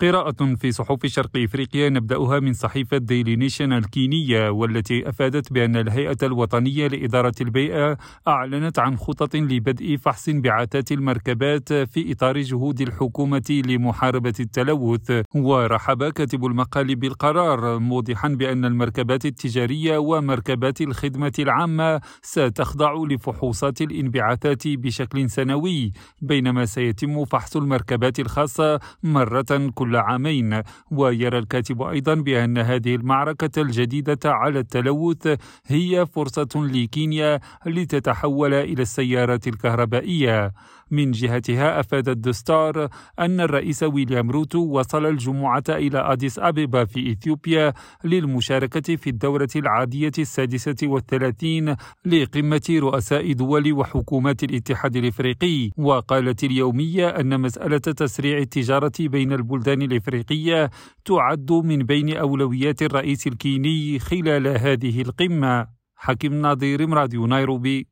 قراءة في صحف شرق إفريقيا نبدأها من صحيفة ديلي نيشن الكينية والتي أفادت بأن الهيئة الوطنية لإدارة البيئة أعلنت عن خطط لبدء فحص انبعاثات المركبات في إطار جهود الحكومة لمحاربة التلوث. ورحب كاتب المقال بالقرار موضحا بأن المركبات التجارية ومركبات الخدمة العامة ستخضع لفحوصات الانبعاثات بشكل سنوي بينما سيتم فحص المركبات الخاصة مرة كل كل عامين ويرى الكاتب أيضا بأن هذه المعركة الجديدة على التلوث هي فرصة لكينيا لتتحول إلى السيارات الكهربائية. من جهتها أفاد ذا ستار أن الرئيس ويليام روتو وصل الجمعة إلى أديس أبيبا في إثيوبيا للمشاركة في الدورة العادية السادسة والثلاثين لقمة رؤساء دول وحكومات الاتحاد الإفريقي. وقالت اليومية أن مسألة تسريع التجارة بين البلدان الإفريقية تعد من بين أولويات الرئيس الكيني خلال هذه القمة. حكيم ناظير راديو نيروبي